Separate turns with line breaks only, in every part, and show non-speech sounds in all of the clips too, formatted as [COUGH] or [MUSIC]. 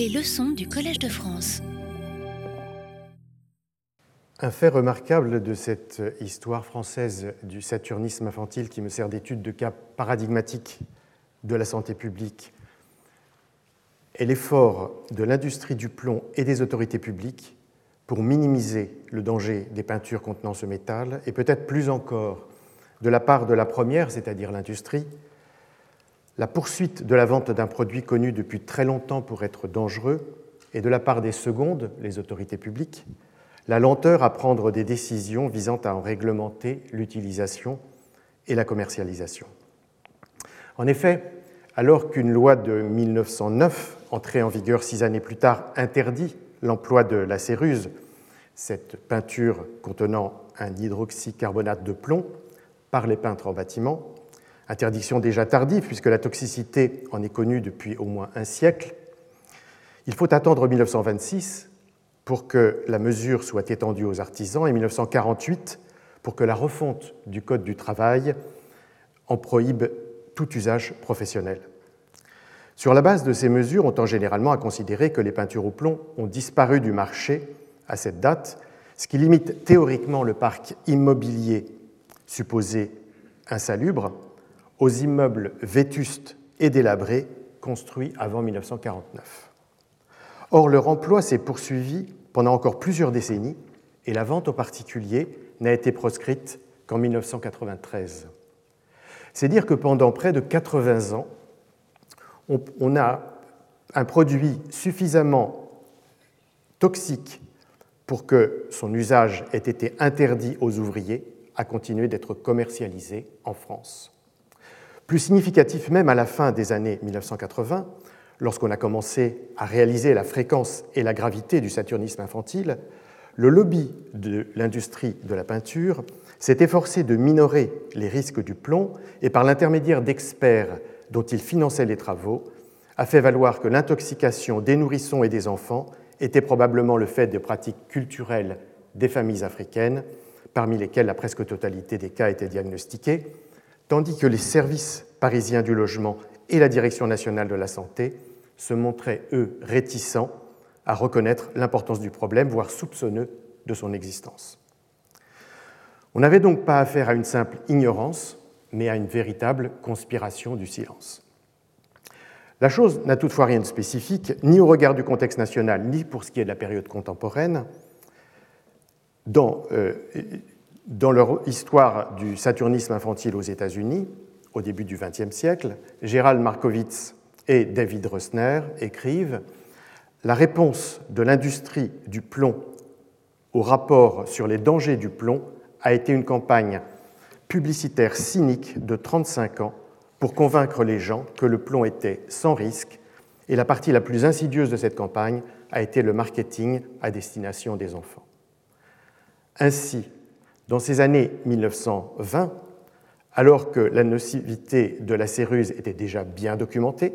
Les leçons du Collège de France.
Un fait remarquable de cette histoire française du saturnisme infantile qui me sert d'étude de cas paradigmatique de la santé publique est l'effort de l'industrie du plomb et des autorités publiques pour minimiser le danger des peintures contenant ce métal, et peut-être plus encore de la part de la première, c'est-à-dire l'industrie, la poursuite de la vente d'un produit connu depuis très longtemps pour être dangereux, et de la part des secondes, les autorités publiques, la lenteur à prendre des décisions visant à en réglementer l'utilisation et la commercialisation. En effet, alors qu'une loi de 1909, entrée en vigueur six années plus tard, interdit l'emploi de la céruse, cette peinture contenant un hydroxycarbonate de plomb, par les peintres en bâtiment, interdiction déjà tardive puisque la toxicité en est connue depuis au moins un siècle, il faut attendre 1926 pour que la mesure soit étendue aux artisans et 1948 pour que la refonte du Code du travail en prohibe tout usage professionnel. Sur la base de ces mesures, on tend généralement à considérer que les peintures au plomb ont disparu du marché à cette date, ce qui limite théoriquement le parc immobilier supposé insalubre aux immeubles vétustes et délabrés construits avant 1949. Or, leur emploi s'est poursuivi pendant encore plusieurs décennies et la vente aux particuliers n'a été proscrite qu'en 1993. C'est dire que pendant près de 80 ans, on, a un produit suffisamment toxique pour que son usage ait été interdit aux ouvriers à continuer d'être commercialisé en France. Plus significatif même à la fin des années 1980, lorsqu'on a commencé à réaliser la fréquence et la gravité du saturnisme infantile, le lobby de l'industrie de la peinture s'est efforcé de minorer les risques du plomb et par l'intermédiaire d'experts dont il finançait les travaux, a fait valoir que l'intoxication des nourrissons et des enfants était probablement le fait de pratiques culturelles des familles africaines, parmi lesquelles la presque totalité des cas étaient diagnostiqués, tandis que les services parisiens du logement et la Direction nationale de la santé se montraient, eux, réticents à reconnaître l'importance du problème, voire soupçonneux de son existence. On n'avait donc pas affaire à une simple ignorance, mais à une véritable conspiration du silence. La chose n'a toutefois rien de spécifique, ni au regard du contexte national, ni pour ce qui est de la période contemporaine. Euh, dans leur histoire du saturnisme infantile aux États-Unis, au début du XXe siècle, Gérald Markowitz et David Rosner écrivent La réponse de l'industrie du plomb au rapport sur les dangers du plomb a été une campagne publicitaire cynique de 35 ans pour convaincre les gens que le plomb était sans risque, et la partie la plus insidieuse de cette campagne a été le marketing à destination des enfants. Ainsi, dans ces années 1920, alors que la nocivité de la céruse était déjà bien documentée,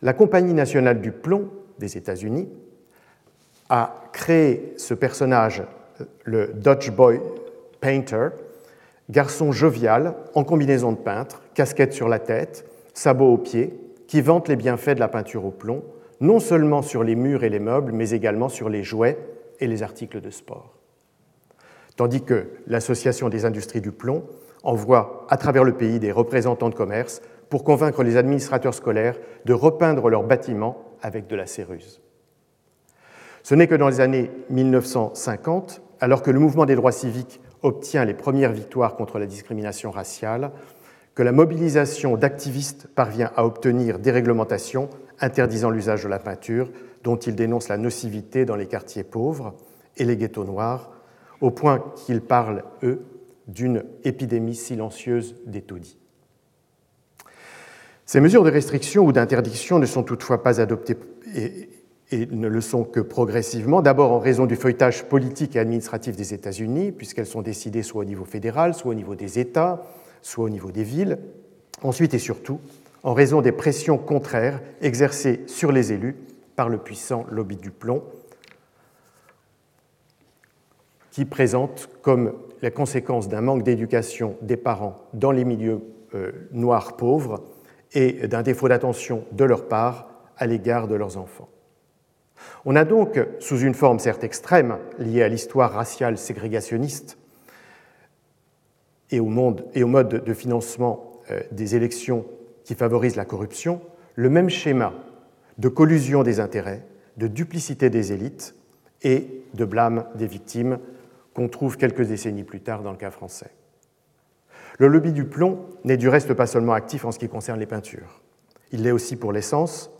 la Compagnie nationale du plomb des États-Unis a créé ce personnage, le Dutch Boy Painter, garçon jovial, en combinaison de peintre, casquette sur la tête, sabots aux pieds, qui vante les bienfaits de la peinture au plomb, non seulement sur les murs et les meubles, mais également sur les jouets et les articles de sport. Tandis que l'Association des industries du plomb envoie à travers le pays des représentants de commerce pour convaincre les administrateurs scolaires de repeindre leurs bâtiments avec de la céruse. Ce n'est que dans les années 1950, alors que le mouvement des droits civiques obtient les premières victoires contre la discrimination raciale, que la mobilisation d'activistes parvient à obtenir des réglementations interdisant l'usage de la peinture, dont ils dénoncent la nocivité dans les quartiers pauvres et les ghettos noirs, au point qu'ils parlent, eux, d'une épidémie silencieuse des taudis. Ces mesures de restriction ou d'interdiction ne sont toutefois pas adoptées et ne le sont que progressivement, d'abord en raison du feuilletage politique et administratif des États-Unis, puisqu'elles sont décidées soit au niveau fédéral, soit au niveau des États, soit au niveau des villes, ensuite et surtout en raison des pressions contraires exercées sur les élus par le puissant lobby du plomb, qui présente comme la conséquence d'un manque d'éducation des parents dans les milieux euh, noirs pauvres et d'un défaut d'attention de leur part à l'égard de leurs enfants. On a donc, sous une forme certes extrême, liée à l'histoire raciale ségrégationniste et au, mode de financement euh, des élections qui favorise la corruption, le même schéma de collusion des intérêts, de duplicité des élites et de blâme des victimes qu'on trouve quelques décennies plus tard dans le cas français. Le lobby du plomb n'est du reste pas seulement actif en ce qui concerne les peintures. Il l'est aussi pour l'essence.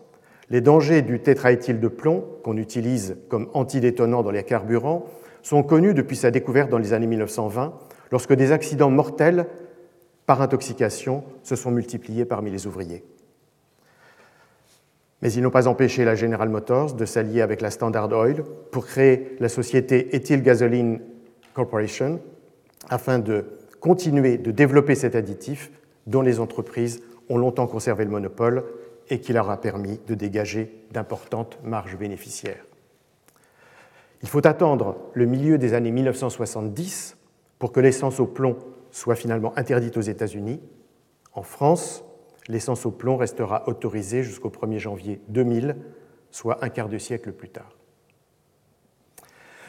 Les dangers du tétraéthyle de plomb, qu'on utilise comme antidétonnant dans les carburants, sont connus depuis sa découverte dans les années 1920, lorsque des accidents mortels par intoxication se sont multipliés parmi les ouvriers. Mais ils n'ont pas empêché la General Motors de s'allier avec la Standard Oil pour créer la société Ethyl Gasoline Corporation afin de continuer de développer cet additif dont les entreprises ont longtemps conservé le monopole et qui leur a permis de dégager d'importantes marges bénéficiaires. Il faut attendre le milieu des années 1970 pour que l'essence au plomb soit finalement interdite aux États-Unis. En France, l'essence au plomb restera autorisée jusqu'au 1er janvier 2000, soit un quart de siècle plus tard.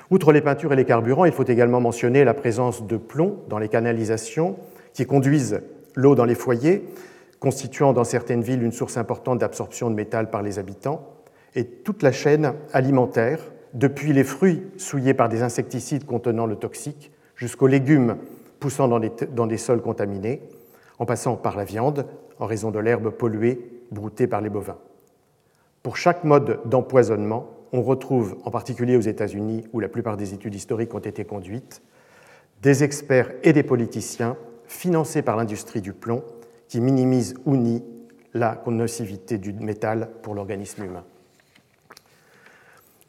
Outre les peintures et les carburants, il faut également mentionner la présence de plomb dans les canalisations qui conduisent l'eau dans les foyers, constituant dans certaines villes une source importante d'absorption de métal par les habitants, et toute la chaîne alimentaire, depuis les fruits souillés par des insecticides contenant le toxique jusqu'aux légumes poussant dans des, dans sols contaminés, en passant par la viande, en raison de l'herbe polluée broutée par les bovins. Pour chaque mode d'empoisonnement, on retrouve, en particulier aux États-Unis, où la plupart des études historiques ont été conduites, des experts et des politiciens financés par l'industrie du plomb qui minimisent ou nient la nocivité du métal pour l'organisme humain.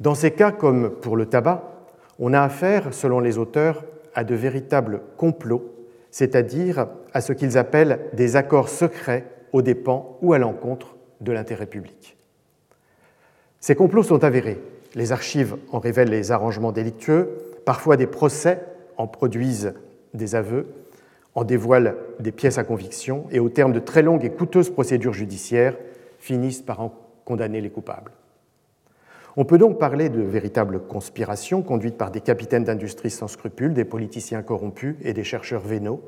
Dans ces cas, comme pour le tabac, on a affaire, selon les auteurs, à de véritables complots, c'est-à-dire à ce qu'ils appellent des accords secrets aux dépens ou à l'encontre de l'intérêt public. Ces complots sont avérés. Les archives en révèlent les arrangements délictueux, parfois des procès en produisent des aveux, en dévoilent des pièces à conviction et au terme de très longues et coûteuses procédures judiciaires finissent par en condamner les coupables. On peut donc parler de véritables conspirations conduites par des capitaines d'industrie sans scrupules, des politiciens corrompus et des chercheurs vénaux,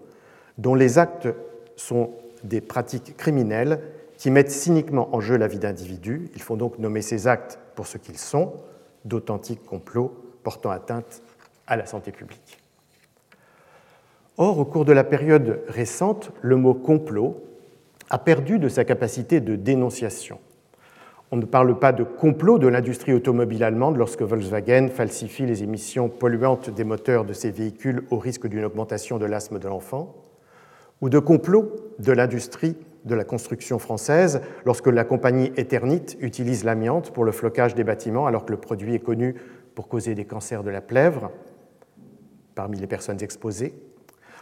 dont les actes sont des pratiques criminelles qui mettent cyniquement en jeu la vie d'individus. Il faut donc nommer ces actes pour ce qu'ils sont, d'authentiques complots portant atteinte à la santé publique. Or, au cours de la période récente, le mot complot a perdu de sa capacité de dénonciation. On ne parle pas de complot de l'industrie automobile allemande lorsque Volkswagen falsifie les émissions polluantes des moteurs de ses véhicules au risque d'une augmentation de l'asthme de l'enfant, ou de complot de l'industrie de la construction française lorsque la compagnie Eternit utilise l'amiante pour le flocage des bâtiments alors que le produit est connu pour causer des cancers de la plèvre parmi les personnes exposées.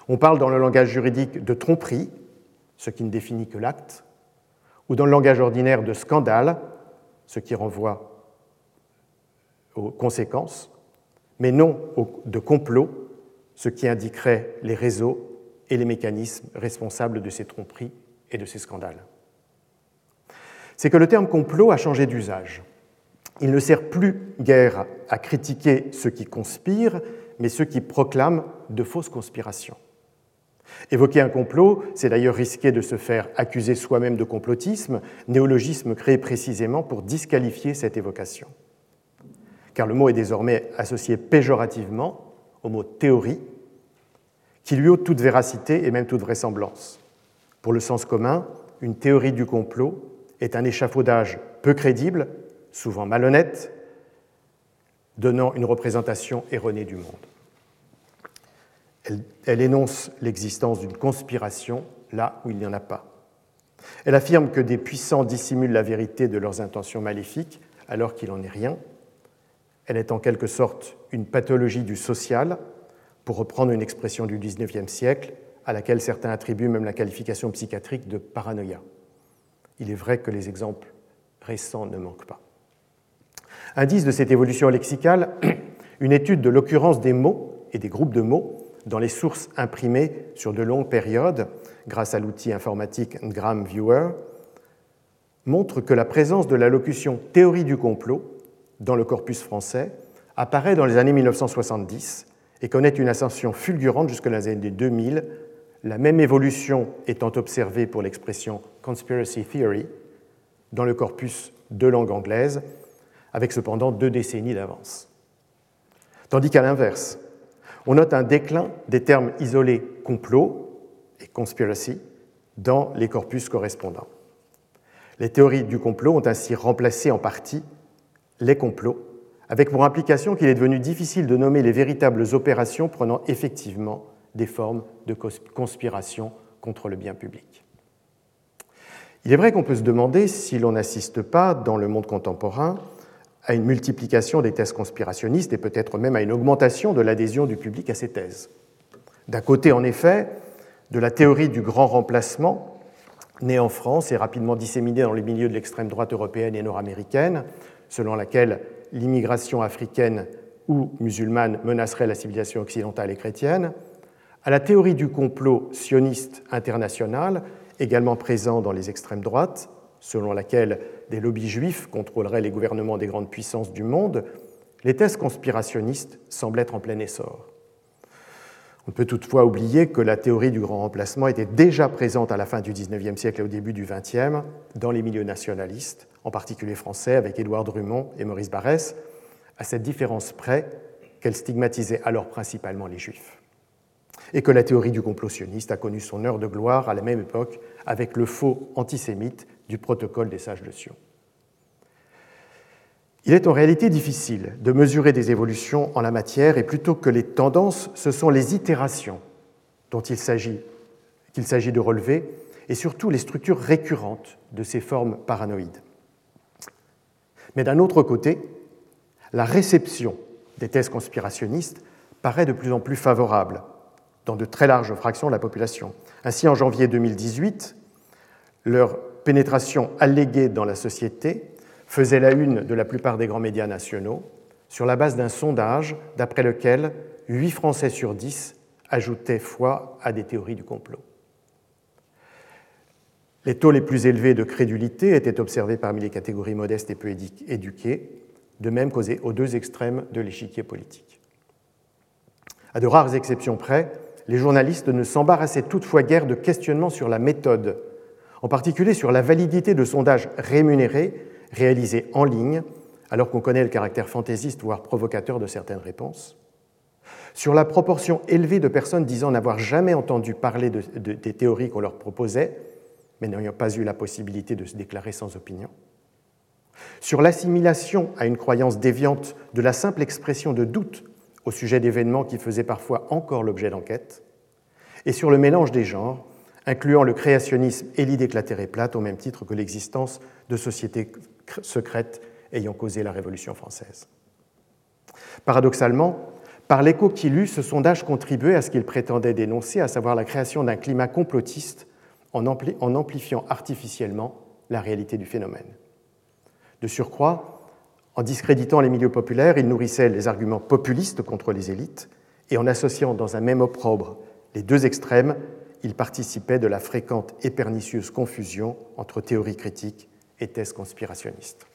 On parle dans le langage juridique de tromperie, ce qui ne définit que l'acte, ou dans le langage ordinaire de scandale, ce qui renvoie aux conséquences, mais non de complot, ce qui indiquerait les réseaux et les mécanismes responsables de ces tromperies et de ces scandales. C'est que le terme complot a changé d'usage. Il ne sert plus guère à critiquer ceux qui conspirent, mais ceux qui proclament de fausses conspirations. Évoquer un complot, c'est d'ailleurs risquer de se faire accuser soi-même de complotisme, néologisme créé précisément pour disqualifier cette évocation. Car le mot est désormais associé péjorativement au mot théorie, qui lui ôte toute véracité et même toute vraisemblance. Pour le sens commun, une théorie du complot est un échafaudage peu crédible, souvent malhonnête, donnant une représentation erronée du monde. Elle, énonce l'existence d'une conspiration là où il n'y en a pas. Elle affirme que des puissants dissimulent la vérité de leurs intentions maléfiques alors qu'il n'en est rien. Elle est en quelque sorte une pathologie du social, pour reprendre une expression du XIXe siècle, à laquelle certains attribuent même la qualification psychiatrique de paranoïa. Il est vrai que les exemples récents ne manquent pas. Indice de cette évolution lexicale, [CLEARS THROAT] une étude de l'occurrence des mots et des groupes de mots dans les sources imprimées sur de longues périodes grâce à l'outil informatique Ngram Viewer montre que la présence de la locution théorie du complot dans le corpus français apparaît dans les années 1970 et connaît une ascension fulgurante jusqu'à les années 2000, la même évolution étant observée pour l'expression conspiracy theory dans le corpus de langue anglaise, avec cependant deux décennies d'avance. Tandis qu'à l'inverse, on note un déclin des termes isolés complot et conspiracy dans les corpus correspondants. Les théories du complot ont ainsi remplacé en partie les complots, avec pour implication qu'il est devenu difficile de nommer les véritables opérations prenant effectivement des formes de conspiration contre le bien public. Il est vrai qu'on peut se demander si l'on n'assiste pas, dans le monde contemporain, à une multiplication des thèses conspirationnistes et peut-être même à une augmentation de l'adhésion du public à ces thèses. D'un côté, en effet, de la théorie du grand remplacement, née en France et rapidement disséminée dans les milieux de l'extrême droite européenne et nord-américaine, selon laquelle l'immigration africaine ou musulmane menacerait la civilisation occidentale et chrétienne, à la théorie du complot sioniste international, également présent dans les extrêmes droites, selon laquelle des lobbies juifs contrôleraient les gouvernements des grandes puissances du monde, les thèses conspirationnistes semblent être en plein essor. On peut toutefois oublier que la théorie du grand remplacement était déjà présente à la fin du XIXe siècle et au début du XXe dans les milieux nationalistes, en particulier français, avec Édouard Drummond et Maurice Barrès, à cette différence près qu'elle stigmatisait alors principalement les juifs. Et que la théorie du complot sioniste a connu son heure de gloire à la même époque avec le faux antisémite du protocole des sages de Sion. Il est en réalité difficile de mesurer des évolutions en la matière et plutôt que les tendances, ce sont les itérations dont il s'agit qu'il s'agit de relever et surtout les structures récurrentes de ces formes paranoïdes. Mais d'un autre côté, la réception des thèses conspirationnistes paraît de plus en plus favorable dans de très larges fractions de la population. Ainsi, en janvier 2018, leur pénétration alléguée dans la société faisait la une de la plupart des grands médias nationaux sur la base d'un sondage d'après lequel 8 Français sur 10 ajoutaient foi à des théories du complot. Les taux les plus élevés de crédulité étaient observés parmi les catégories modestes et peu éduquées, de même qu'aux deux extrêmes de l'échiquier politique. À de rares exceptions près, les journalistes ne s'embarrassaient toutefois guère de questionnements sur la méthode, en particulier sur la validité de sondages rémunérés réalisés en ligne, alors qu'on connaît le caractère fantaisiste, voire provocateur de certaines réponses, sur la proportion élevée de personnes disant n'avoir jamais entendu parler des théories qu'on leur proposait, mais n'ayant pas eu la possibilité de se déclarer sans opinion, sur l'assimilation à une croyance déviante de la simple expression de doute au sujet d'événements qui faisaient parfois encore l'objet d'enquêtes, et sur le mélange des genres, incluant le créationnisme et l'idée que plate au même titre que l'existence de sociétés secrètes ayant causé la Révolution française. Paradoxalement, par l'écho qu'il eut, ce sondage contribuait à ce qu'il prétendait dénoncer, à savoir la création d'un climat complotiste en, amplifiant artificiellement la réalité du phénomène. De surcroît, en discréditant les milieux populaires, il nourrissait les arguments populistes contre les élites, et en associant dans un même opprobre les deux extrêmes, il participait de la fréquente et pernicieuse confusion entre théorie critique et thèse conspirationniste.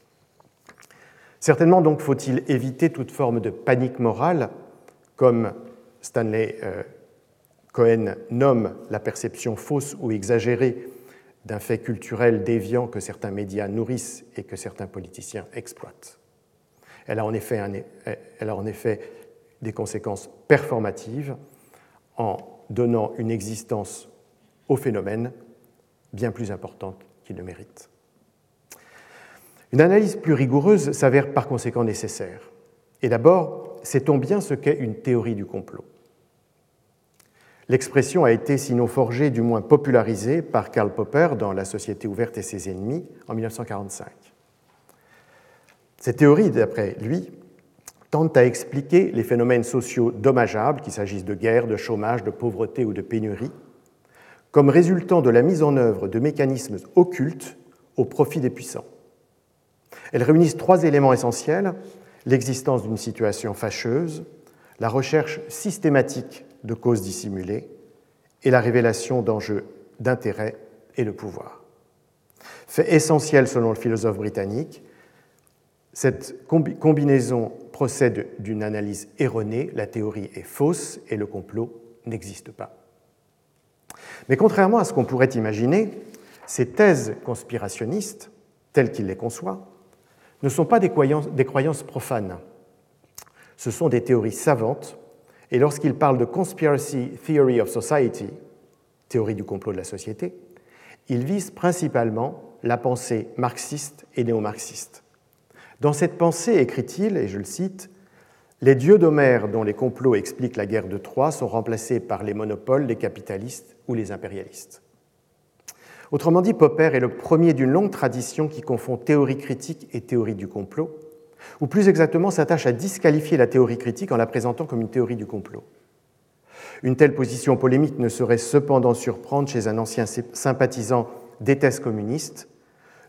Certainement donc faut-il éviter toute forme de panique morale, comme Stanley euh, Cohen nomme la perception fausse ou exagérée d'un fait culturel déviant que certains médias nourrissent et que certains politiciens exploitent. Elle a en effet, des conséquences performatives en donnant une existence au phénomène bien plus importante qu'il ne mérite. Une analyse plus rigoureuse s'avère par conséquent nécessaire. Et d'abord, sait-on bien ce qu'est une théorie du complot? L'expression a été sinon forgée, du moins popularisée par Karl Popper dans La Société ouverte et ses ennemis en 1945. Cette théorie, d'après lui, tente à expliquer les phénomènes sociaux dommageables, qu'il s'agisse de guerre, de chômage, de pauvreté ou de pénurie, comme résultant de la mise en œuvre de mécanismes occultes au profit des puissants. Elles réunissent trois éléments essentiels l'existence d'une situation fâcheuse, la recherche systématique de causes dissimulées et la révélation d'enjeux d'intérêt et de pouvoir. Fait essentiel selon le philosophe britannique, Cette combinaison procède d'une analyse erronée, la théorie est fausse et le complot n'existe pas. Mais contrairement à ce qu'on pourrait imaginer, ces thèses conspirationnistes, telles qu'il les conçoit, ne sont pas des croyances, des croyances profanes. Ce sont des théories savantes, et lorsqu'il parle de Conspiracy Theory of Society, théorie du complot de la société, il vise principalement la pensée marxiste et néo-marxiste. Dans cette pensée, écrit-il, et je le cite, les dieux d'Homère dont les complots expliquent la guerre de Troie sont remplacés par les monopoles des capitalistes ou les impérialistes. Autrement dit, Popper est le premier d'une longue tradition qui confond théorie critique et théorie du complot, ou plus exactement s'attache à disqualifier la théorie critique en la présentant comme une théorie du complot. Une telle position polémique ne saurait cependant surprendre chez un ancien sympathisant des thèses communistes,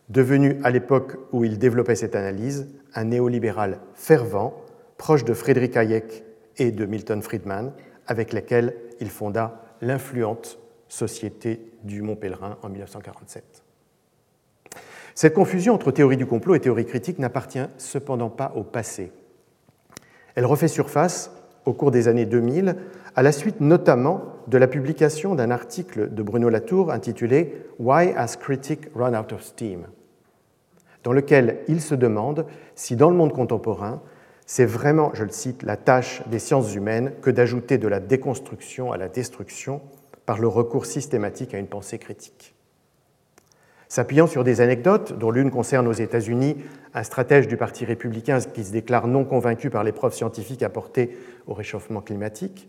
devenu à l'époque où il développait cette analyse un néolibéral fervent, proche de Friedrich Hayek et de Milton Friedman, avec lesquels il fonda l'influente Société du Mont Pèlerin en 1947. Cette confusion entre théorie du complot et théorie critique n'appartient cependant pas au passé. Elle refait surface au cours des années 2000, à la suite notamment de la publication d'un article de Bruno Latour intitulé Why has critic run out of steam? Dans lequel il se demande si dans le monde contemporain, c'est vraiment, je le cite, la tâche des sciences humaines que d'ajouter de la déconstruction à la destruction par le recours systématique à une pensée critique. S'appuyant sur des anecdotes, dont l'une concerne aux États-Unis un stratège du Parti républicain qui se déclare non convaincu par les preuves scientifiques apportées au réchauffement climatique,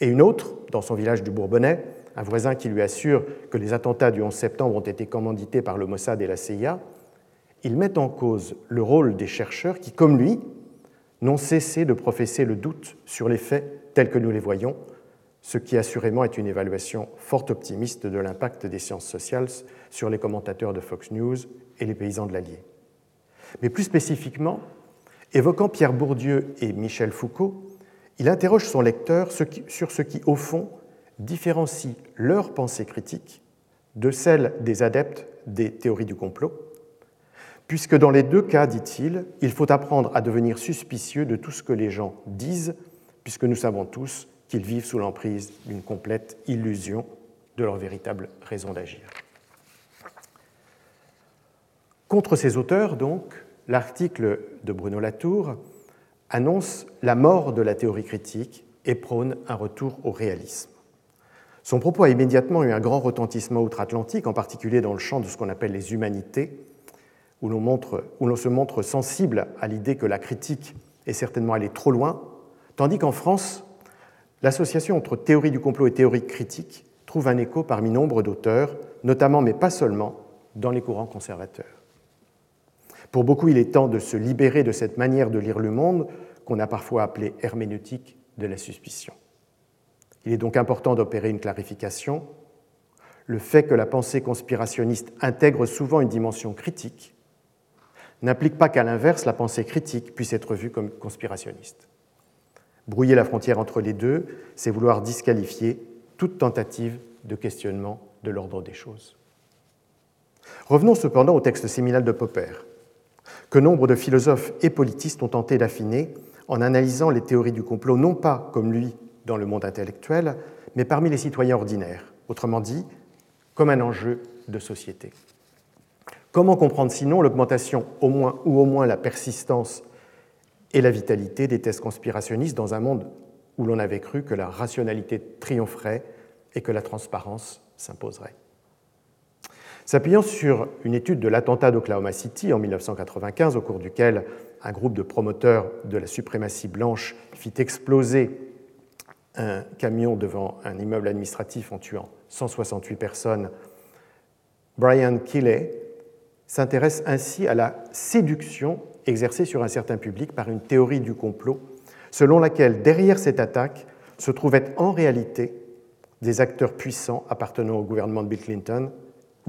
et une autre, dans son village du Bourbonnais, un voisin qui lui assure que les attentats du 11 septembre ont été commandités par le Mossad et la CIA, il met en cause le rôle des chercheurs qui, comme lui, n'ont cessé de professer le doute sur les faits tels que nous les voyons, ce qui assurément est une évaluation fort optimiste de l'impact des sciences sociales sur les commentateurs de Fox News et les paysans de l'Allier. Mais plus spécifiquement, évoquant Pierre Bourdieu et Michel Foucault, il interroge son lecteur sur ce qui, au fond, différencie leur pensée critique de celle des adeptes des théories du complot, puisque dans les deux cas, dit-il, il faut apprendre à devenir suspicieux de tout ce que les gens disent, puisque nous savons tous qu'ils vivent sous l'emprise d'une complète illusion de leur véritable raison d'agir. Contre ces auteurs, donc, l'article de Bruno Latour annonce la mort de la théorie critique et prône un retour au réalisme. Son propos a immédiatement eu un grand retentissement outre-Atlantique, en particulier dans le champ de ce qu'on appelle les humanités, où l'on se montre sensible à l'idée que la critique est certainement allée trop loin, tandis qu'en France, L'association entre théorie du complot et théorie critique trouve un écho parmi nombre d'auteurs, notamment, mais pas seulement, dans les courants conservateurs. Pour beaucoup, il est temps de se libérer de cette manière de lire le monde qu'on a parfois appelée herméneutique de la suspicion. Il est donc important d'opérer une clarification. Le fait que la pensée conspirationniste intègre souvent une dimension critique n'implique pas qu'à l'inverse, la pensée critique puisse être vue comme conspirationniste. Brouiller la frontière entre les deux, c'est vouloir disqualifier toute tentative de questionnement de l'ordre des choses. Revenons cependant au texte séminal de Popper, que nombre de philosophes et politistes ont tenté d'affiner en analysant les théories du complot non pas comme lui dans le monde intellectuel, mais parmi les citoyens ordinaires, autrement dit, comme un enjeu de société. Comment comprendre sinon l'augmentation au moins, ou au moins la persistance et la vitalité des thèses conspirationnistes dans un monde où l'on avait cru que la rationalité triompherait et que la transparence s'imposerait? S'appuyant sur une étude de l'attentat d'Oklahoma City en 1995, au cours duquel un groupe de promoteurs de la suprématie blanche fit exploser un camion devant un immeuble administratif en tuant 168 personnes, Brian Killey s'intéresse ainsi à la séduction exercée sur un certain public par une théorie du complot, selon laquelle derrière cette attaque se trouvaient en réalité des acteurs puissants appartenant au gouvernement de Bill Clinton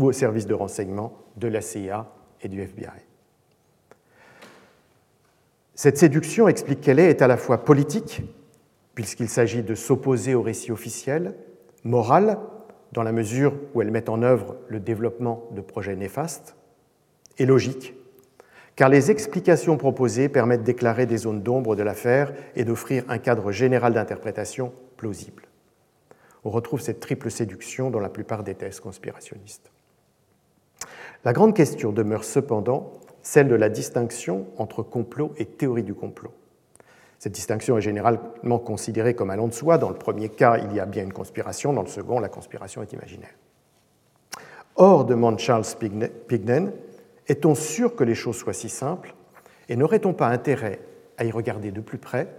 ou au service de renseignement de la CIA et du FBI. Cette séduction, explique qu'elle est, est à la fois politique, puisqu'il s'agit de s'opposer au récit officiel, morale, dans la mesure où elle met en œuvre le développement de projets néfastes, et logique, car les explications proposées permettent d'éclairer des zones d'ombre de l'affaire et d'offrir un cadre général d'interprétation plausible. On retrouve cette triple séduction dans la plupart des thèses conspirationnistes. La grande question demeure cependant celle de la distinction entre complot et théorie du complot. Cette distinction est généralement considérée comme allant de soi. Dans le premier cas, il y a bien une conspiration, dans le second, la conspiration est imaginaire. Or, demande Charles Pignen, est-on sûr que les choses soient si simples et n'aurait-on pas intérêt à y regarder de plus près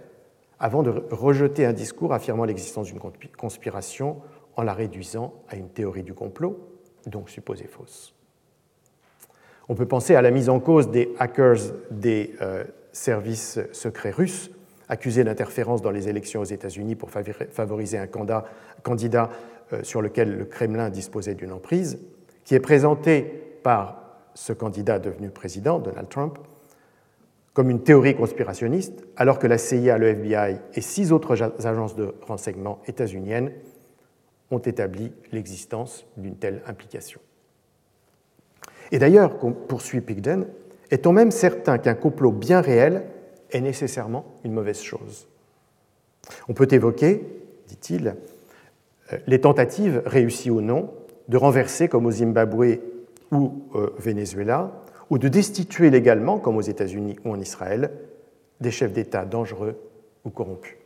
avant de rejeter un discours affirmant l'existence d'une conspiration en la réduisant à une théorie du complot, donc supposée fausse? On peut penser à la mise en cause des hackers des euh, services secrets russes accusés d'interférence dans les élections aux États-Unis pour favoriser un candidat euh, sur lequel le Kremlin disposait d'une emprise, qui est présenté par ce candidat devenu président, Donald Trump, comme une théorie conspirationniste, alors que la CIA, le FBI et six autres agences de renseignement états-uniennes ont établi l'existence d'une telle implication. Et d'ailleurs, poursuit Pigden, est-on même certain qu'un complot bien réel est nécessairement une mauvaise chose On peut évoquer, dit-il, euh, les tentatives, réussies ou non, de renverser, comme au Zimbabwe ou au Venezuela, ou de destituer légalement, comme aux États-Unis ou en Israël, des chefs d'État dangereux ou corrompus.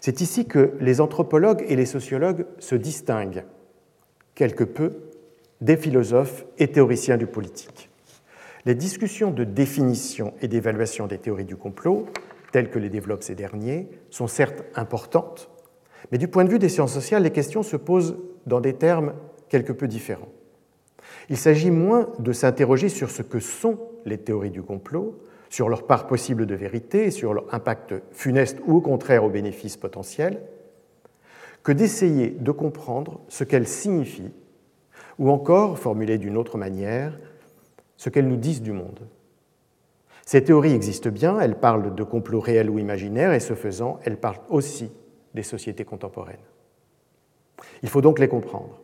C'est ici que les anthropologues et les sociologues se distinguent quelque peu des philosophes et théoriciens du politique. Les discussions de définition et d'évaluation des théories du complot, telles que les développent ces derniers, sont certes importantes, mais du point de vue des sciences sociales, les questions se posent dans des termes quelque peu différents. Il s'agit moins de s'interroger sur ce que sont les théories du complot, sur leur part possible de vérité, sur leur impact funeste ou au contraire au bénéfice potentiel, que d'essayer de comprendre ce qu'elles signifient, ou encore, formulées d'une autre manière, ce qu'elles nous disent du monde. Ces théories existent bien, elles parlent de complots réels ou imaginaires, et ce faisant, elles parlent aussi des sociétés contemporaines. Il faut donc les comprendre.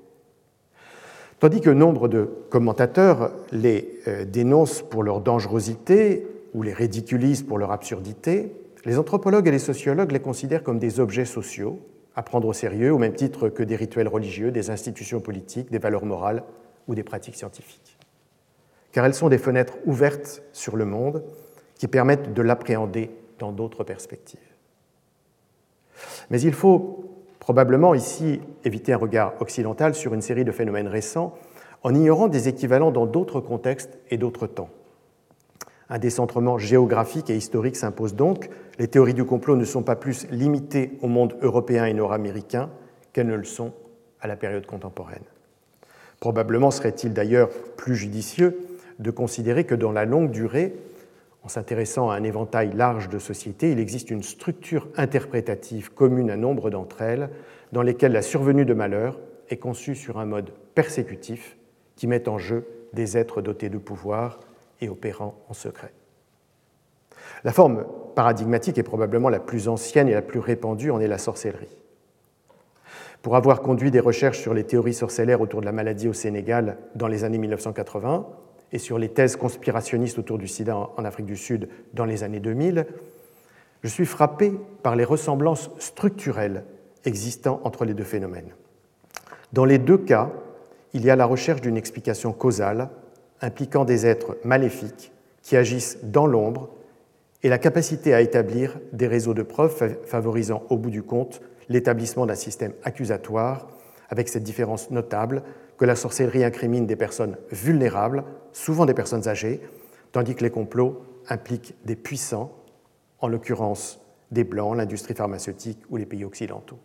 Tandis que nombre de commentateurs les euh, dénoncent pour leur dangerosité ou les ridiculisent pour leur absurdité, les anthropologues et les sociologues les considèrent comme des objets sociaux à prendre au sérieux au même titre que des rituels religieux, des institutions politiques, des valeurs morales ou des pratiques scientifiques. Car elles sont des fenêtres ouvertes sur le monde qui permettent de l'appréhender dans d'autres perspectives. Mais il faut probablement ici éviter un regard occidental sur une série de phénomènes récents en ignorant des équivalents dans d'autres contextes et d'autres temps. Un décentrement géographique et historique s'impose donc. Les théories du complot ne sont pas plus limitées au monde européen et nord-américain qu'elles ne le sont à la période contemporaine. Probablement serait-il d'ailleurs plus judicieux de considérer que dans la longue durée, en s'intéressant à un éventail large de sociétés, il existe une structure interprétative commune à nombre d'entre elles, dans lesquelles la survenue de malheur est conçue sur un mode persécutif qui met en jeu des êtres dotés de pouvoir et opérant en secret. La forme paradigmatique est probablement la plus ancienne et la plus répandue en est la sorcellerie. Pour avoir conduit des recherches sur les théories sorcellaires autour de la maladie au Sénégal dans les années 1980, et sur les thèses conspirationnistes autour du sida en Afrique du Sud dans les années 2000, je suis frappé par les ressemblances structurelles existant entre les deux phénomènes. Dans les deux cas, il y a la recherche d'une explication causale impliquant des êtres maléfiques qui agissent dans l'ombre et la capacité à établir des réseaux de preuves favorisant au bout du compte l'établissement d'un système accusatoire avec cette différence notable que la sorcellerie incrimine des personnes vulnérables, souvent des personnes âgées, tandis que les complots impliquent des puissants, en l'occurrence des Blancs, l'industrie pharmaceutique ou les pays occidentaux.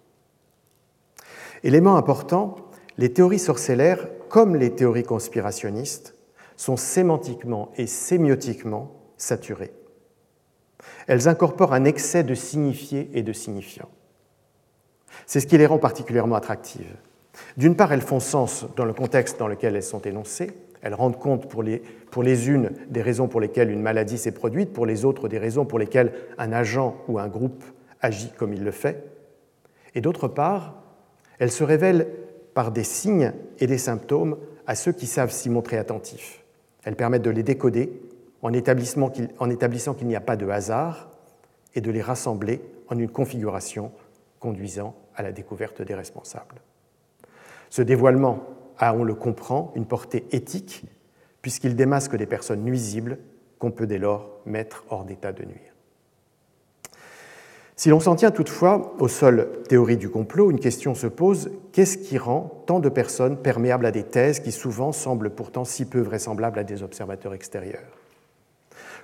Élément important, les théories sorcellaires, comme les théories conspirationnistes, sont sémantiquement et sémiotiquement saturées. Elles incorporent un excès de signifiés et de signifiants. C'est ce qui les rend particulièrement attractives. D'une part, elles font sens dans le contexte dans lequel elles sont énoncées. Elles rendent compte pour les, pour les unes des raisons pour lesquelles une maladie s'est produite, pour les autres des raisons pour lesquelles un agent ou un groupe agit comme il le fait. Et d'autre part, elles se révèlent par des signes et des symptômes à ceux qui savent s'y montrer attentifs. Elles permettent de les décoder en établissant qu'il n'y a pas de hasard et de les rassembler en une configuration conduisant à la découverte des responsables. Ce dévoilement a, on le comprend, une portée éthique puisqu'il démasque des personnes nuisibles qu'on peut dès lors mettre hors d'état de nuire. Si l'on s'en tient toutefois aux seules théories du complot, une question se pose, qu'est-ce qui rend tant de personnes perméables à des thèses qui souvent semblent pourtant si peu vraisemblables à des observateurs extérieurs?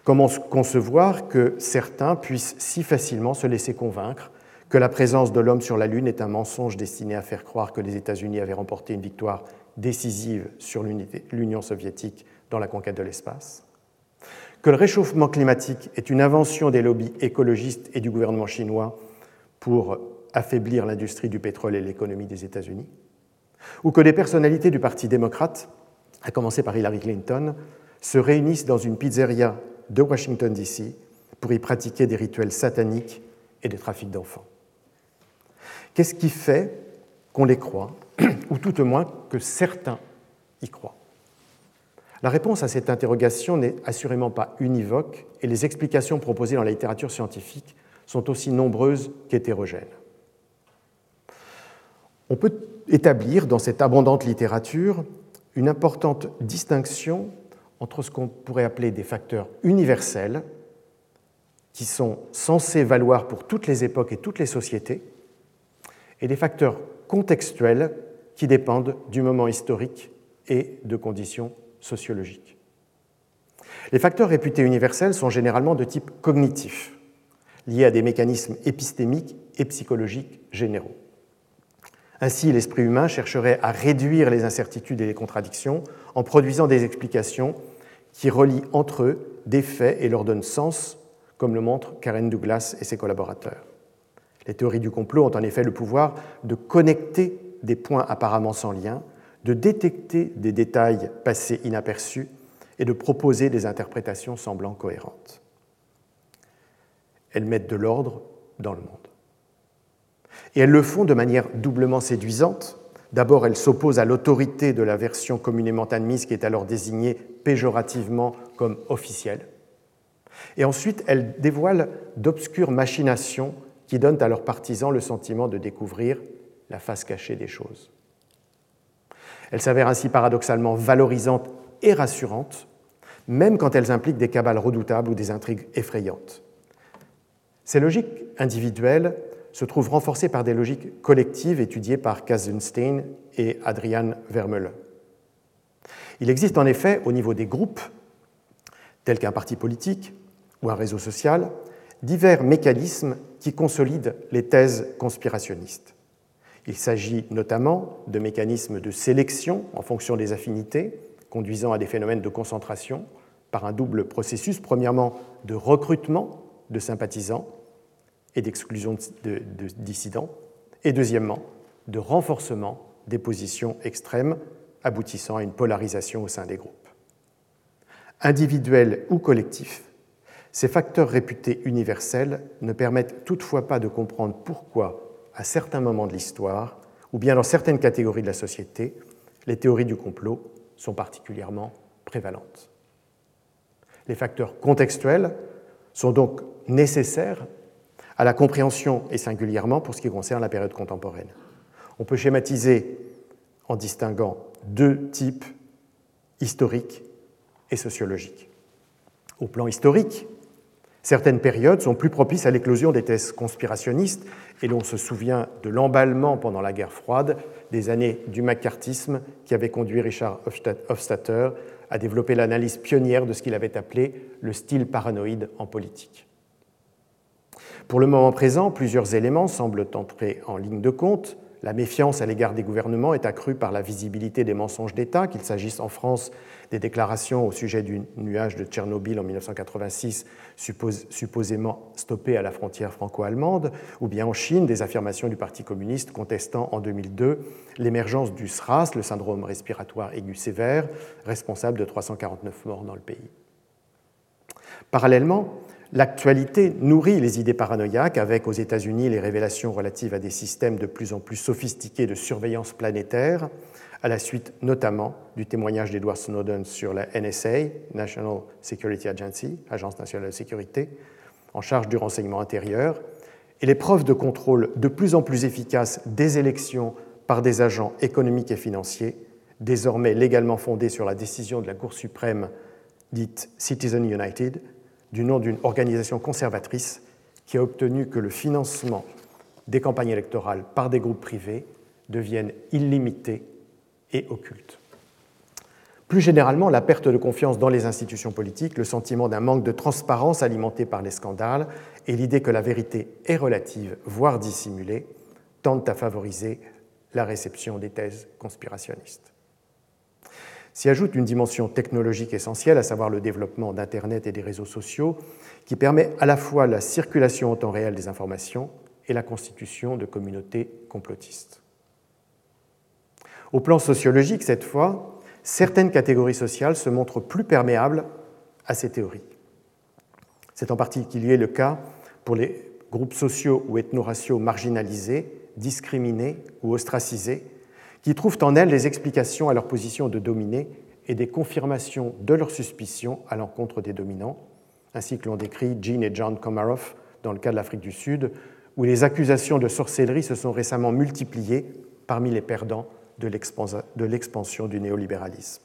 Comment concevoir que certains puissent si facilement se laisser convaincre que la présence de l'homme sur la Lune est un mensonge destiné à faire croire que les États-Unis avaient remporté une victoire décisive sur l'Union soviétique dans la conquête de l'espace? Que le réchauffement climatique est une invention des lobbies écologistes et du gouvernement chinois pour affaiblir l'industrie du pétrole et l'économie des États-Unis Ou que des personnalités du Parti démocrate, à commencer par Hillary Clinton, se réunissent dans une pizzeria de Washington, D.C. pour y pratiquer des rituels sataniques et des trafics d'enfants. Qu'est-ce qui fait qu'on les croit, ou tout au moins que certains y croient? La réponse à cette interrogation n'est assurément pas univoque et les explications proposées dans la littérature scientifique sont aussi nombreuses qu'hétérogènes. On peut établir dans cette abondante littérature une importante distinction entre ce qu'on pourrait appeler des facteurs universels, qui sont censés valoir pour toutes les époques et toutes les sociétés, et des facteurs contextuels qui dépendent du moment historique et de conditions sociologiques. Les facteurs réputés universels sont généralement de type cognitif, liés à des mécanismes épistémiques et psychologiques généraux. Ainsi, l'esprit humain chercherait à réduire les incertitudes et les contradictions en produisant des explications qui relient entre eux des faits et leur donnent sens, comme le montrent Karen Douglas et ses collaborateurs. Les théories du complot ont en effet le pouvoir de connecter des points apparemment sans lien, de détecter des détails passés inaperçus et de proposer des interprétations semblant cohérentes. Elles mettent de l'ordre dans le monde. Et elles le font de manière doublement séduisante. D'abord, elles s'opposent à l'autorité de la version communément admise qui est alors désignée péjorativement comme officielle. Et ensuite, elles dévoilent d'obscures machinations qui donnent à leurs partisans le sentiment de découvrir la face cachée des choses. Elles s'avèrent ainsi paradoxalement valorisantes et rassurantes, même quand elles impliquent des cabales redoutables ou des intrigues effrayantes. Ces logiques individuelles se trouvent renforcées par des logiques collectives étudiées par Kazenstein et Adrian Vermeulen. Il existe en effet au niveau des groupes, tels qu'un parti politique ou un réseau social, divers mécanismes qui consolident les thèses conspirationnistes. Il s'agit notamment de mécanismes de sélection en fonction des affinités, conduisant à des phénomènes de concentration par un double processus, premièrement de recrutement de sympathisants et d'exclusion de, dissidents, et deuxièmement de renforcement des positions extrêmes aboutissant à une polarisation au sein des groupes. Individuels ou collectifs, ces facteurs réputés universels ne permettent toutefois pas de comprendre pourquoi, à certains moments de l'histoire, ou bien dans certaines catégories de la société, les théories du complot sont particulièrement prévalentes. Les facteurs contextuels sont donc nécessaires à la compréhension et singulièrement pour ce qui concerne la période contemporaine. On peut schématiser en distinguant deux types historiques et sociologiques. Au plan historique, certaines périodes sont plus propices à l'éclosion des thèses conspirationnistes, et l'on se souvient de l'emballement pendant la guerre froide des années du macartisme qui avait conduit Richard Hofstadter à développer l'analyse pionnière de ce qu'il avait appelé le style paranoïde en politique. Pour le moment présent, plusieurs éléments semblent entrer en ligne de compte. La méfiance à l'égard des gouvernements est accrue par la visibilité des mensonges d'État, qu'il s'agisse en France des déclarations au sujet du nuage de Tchernobyl en 1986, supposément stoppé à la frontière franco-allemande, ou bien en Chine des affirmations du Parti communiste contestant en 2002 l'émergence du SRAS, le syndrome respiratoire aigu sévère, responsable de 349 morts dans le pays. Parallèlement, L'actualité nourrit les idées paranoïaques avec aux États-Unis les révélations relatives à des systèmes de plus en plus sophistiqués de surveillance planétaire, à la suite notamment du témoignage d'Edward Snowden sur la NSA, National Security Agency, Agence nationale de sécurité, en charge du renseignement intérieur, et les preuves de contrôle de plus en plus efficaces des élections par des agents économiques et financiers, désormais légalement fondés sur la décision de la Cour suprême dite Citizen United, du nom d'une organisation conservatrice qui a obtenu que le financement des campagnes électorales par des groupes privés devienne illimité et occulte. Plus généralement, la perte de confiance dans les institutions politiques, le sentiment d'un manque de transparence alimenté par les scandales et l'idée que la vérité est relative, voire dissimulée, tentent à favoriser la réception des thèses conspirationnistes. S'y ajoute une dimension technologique essentielle, à savoir le développement d'Internet et des réseaux sociaux, qui permet à la fois la circulation en temps réel des informations et la constitution de communautés complotistes. Au plan sociologique, cette fois, certaines catégories sociales se montrent plus perméables à ces théories. C'est en particulier le cas pour les groupes sociaux ou ethno-raciaux marginalisés, discriminés ou ostracisés, qui trouvent en elles des explications à leur position de dominés et des confirmations de leurs suspicions à l'encontre des dominants, ainsi que l'ont décrit Jean et John Komarov dans le cas de l'Afrique du Sud, où les accusations de sorcellerie se sont récemment multipliées parmi les perdants de l'expansion du néolibéralisme.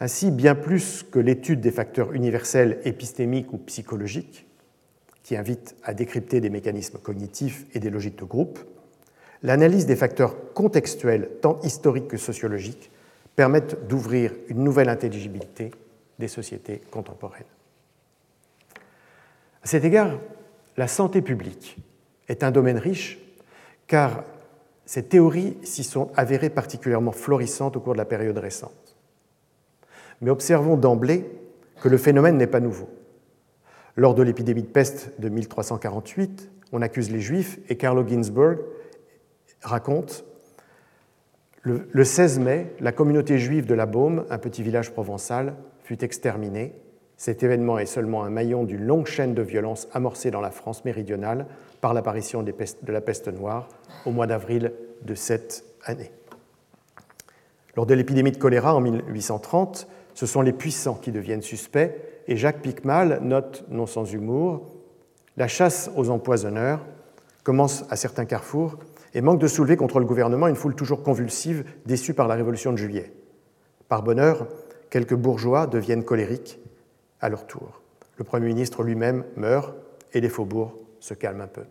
Ainsi, bien plus que l'étude des facteurs universels épistémiques ou psychologiques, qui invitent à décrypter des mécanismes cognitifs et des logiques de groupe, l'analyse des facteurs contextuels, tant historiques que sociologiques, permettent d'ouvrir une nouvelle intelligibilité des sociétés contemporaines. À cet égard, la santé publique est un domaine riche car ces théories s'y sont avérées particulièrement florissantes au cours de la période récente. Mais observons d'emblée que le phénomène n'est pas nouveau. Lors de l'épidémie de peste de 1348, on accuse les Juifs et Carlo Ginzburg raconte le 16 mai, la communauté juive de la Baume, un petit village provençal, fut exterminée. Cet événement est seulement un maillon d'une longue chaîne de violences amorcée dans la France méridionale par l'apparition de la peste noire au mois d'avril de cette année. Lors de l'épidémie de choléra en 1830, ce sont les puissants qui deviennent suspects, et Jacques Picmal note, non sans humour, La chasse aux empoisonneurs commence à certains carrefours et manque de soulever contre le gouvernement une foule toujours convulsive déçue par la Révolution de juillet. Par bonheur, quelques bourgeois deviennent colériques à leur tour. Le Premier ministre lui-même meurt et les faubourgs se calment un peu.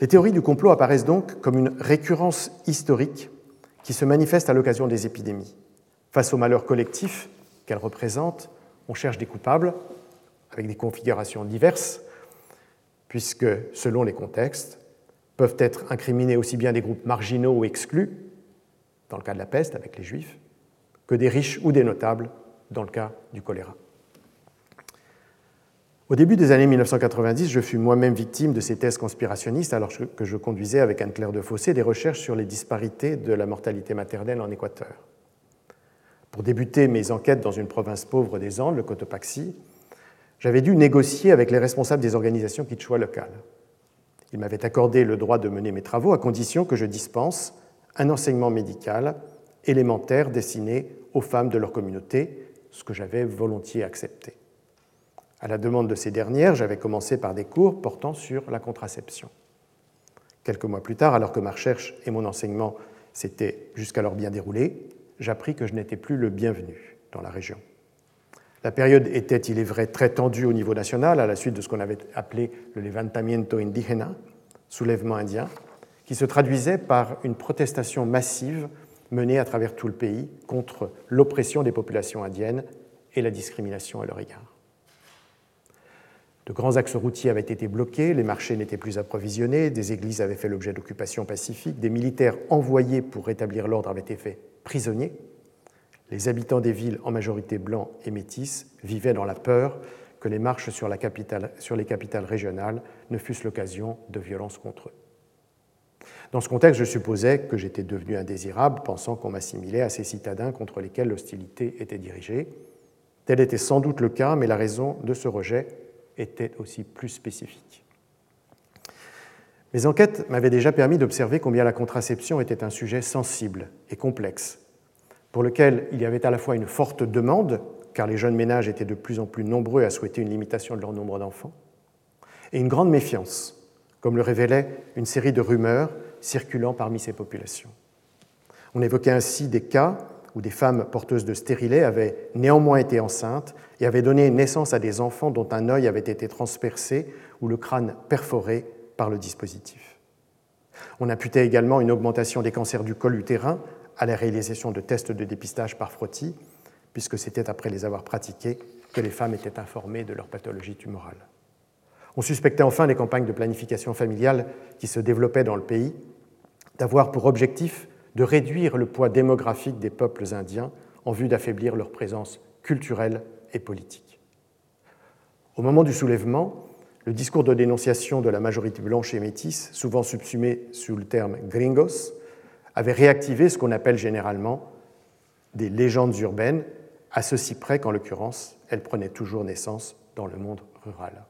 Les théories du complot apparaissent donc comme une récurrence historique qui se manifeste à l'occasion des épidémies. Face au malheur collectif qu'elles représentent, on cherche des coupables avec des configurations diverses, puisque, selon les contextes, peuvent être incriminés aussi bien des groupes marginaux ou exclus, dans le cas de la peste avec les juifs, que des riches ou des notables, dans le cas du choléra. Au début des années 1990, je fus moi-même victime de ces thèses conspirationnistes alors que je conduisais avec Anne-Claire de Fossé des recherches sur les disparités de la mortalité maternelle en Équateur. Pour débuter mes enquêtes dans une province pauvre des Andes, le Cotopaxi, j'avais dû négocier avec les responsables des organisations quichua locales. Ils m'avaient accordé le droit de mener mes travaux à condition que je dispense un enseignement médical élémentaire destiné aux femmes de leur communauté, ce que j'avais volontiers accepté. À la demande de ces dernières, j'avais commencé par des cours portant sur la contraception. Quelques mois plus tard, alors que ma recherche et mon enseignement s'étaient jusqu'alors bien déroulés, j'appris que je n'étais plus le bienvenu dans la région. La période était, il est vrai, très tendue au niveau national à la suite de ce qu'on avait appelé le levantamiento indígena, soulèvement indien, qui se traduisait par une protestation massive menée à travers tout le pays contre l'oppression des populations indiennes et la discrimination à leur égard. De grands axes routiers avaient été bloqués, les marchés n'étaient plus approvisionnés, des églises avaient fait l'objet d'occupations pacifiques, des militaires envoyés pour rétablir l'ordre avaient été faits prisonniers. Les habitants des villes, en majorité blancs et métis, vivaient dans la peur que les marches sur, sur les capitales régionales ne fussent l'occasion de violences contre eux. Dans ce contexte, je supposais que j'étais devenu indésirable, pensant qu'on m'assimilait à ces citadins contre lesquels l'hostilité était dirigée. Tel était sans doute le cas, mais la raison de ce rejet était aussi plus spécifique. Mes enquêtes m'avaient déjà permis d'observer combien la contraception était un sujet sensible et complexe, pour lequel il y avait à la fois une forte demande, car les jeunes ménages étaient de plus en plus nombreux à souhaiter une limitation de leur nombre d'enfants, et une grande méfiance, comme le révélait une série de rumeurs circulant parmi ces populations. On évoquait ainsi des cas où des femmes porteuses de stérilets avaient néanmoins été enceintes et avaient donné naissance à des enfants dont un œil avait été transpercé ou le crâne perforé par le dispositif. On imputait également une augmentation des cancers du col utérin à la réalisation de tests de dépistage par frottis, puisque c'était après les avoir pratiqués que les femmes étaient informées de leur pathologie tumorale. On suspectait enfin les campagnes de planification familiale qui se développaient dans le pays d'avoir pour objectif de réduire le poids démographique des peuples indiens en vue d'affaiblir leur présence culturelle et politique. Au moment du soulèvement, le discours de dénonciation de la majorité blanche et métisse, souvent subsumé sous le terme gringos, avait réactivé ce qu'on appelle généralement des légendes urbaines, à ceci près qu'en l'occurrence, elles prenaient toujours naissance dans le monde rural.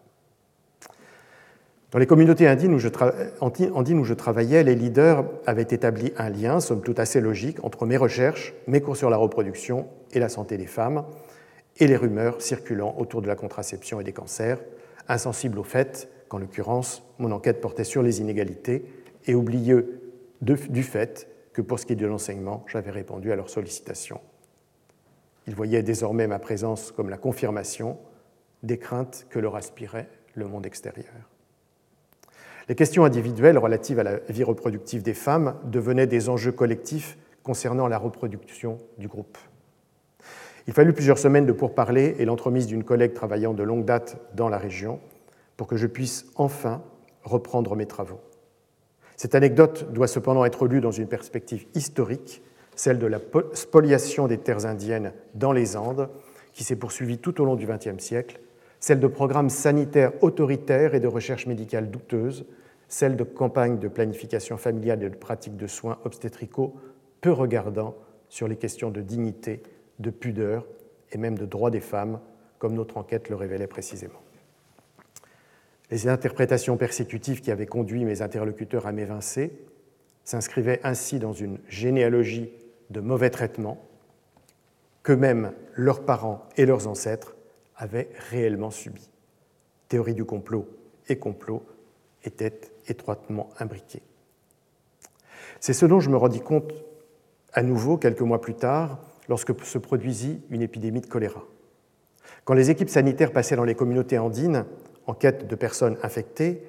Dans les communautés andines où, je travaillais, les leaders avaient établi un lien, somme toute assez logique, entre mes recherches, mes cours sur la reproduction et la santé des femmes, et les rumeurs circulant autour de la contraception et des cancers, insensibles au fait qu'en l'occurrence, mon enquête portait sur les inégalités et oublieux du fait que pour ce qui est de l'enseignement, j'avais répondu à leurs sollicitations. Ils voyaient désormais ma présence comme la confirmation des craintes que leur aspirait le monde extérieur. Les questions individuelles relatives à la vie reproductive des femmes devenaient des enjeux collectifs concernant la reproduction du groupe. Il fallut plusieurs semaines de pourparlers et l'entremise d'une collègue travaillant de longue date dans la région pour que je puisse enfin reprendre mes travaux. Cette anecdote doit cependant être lue dans une perspective historique, celle de la spoliation des terres indiennes dans les Andes, qui s'est poursuivie tout au long du XXe siècle, celle de programmes sanitaires autoritaires et de recherche médicale douteuse, celle de campagnes de planification familiale et de pratiques de soins obstétricaux peu regardant sur les questions de dignité, de pudeur et même de droits des femmes, comme notre enquête le révélait précisément. Les interprétations persécutives qui avaient conduit mes interlocuteurs à m'évincer s'inscrivaient ainsi dans une généalogie de mauvais traitements qu'eux-mêmes, leurs parents et leurs ancêtres avaient réellement subis. Théorie du complot et complot étaient étroitement imbriqués. C'est ce dont je me rendis compte à nouveau quelques mois plus tard, lorsque se produisit une épidémie de choléra. Quand les équipes sanitaires passaient dans les communautés andines en quête de personnes infectées,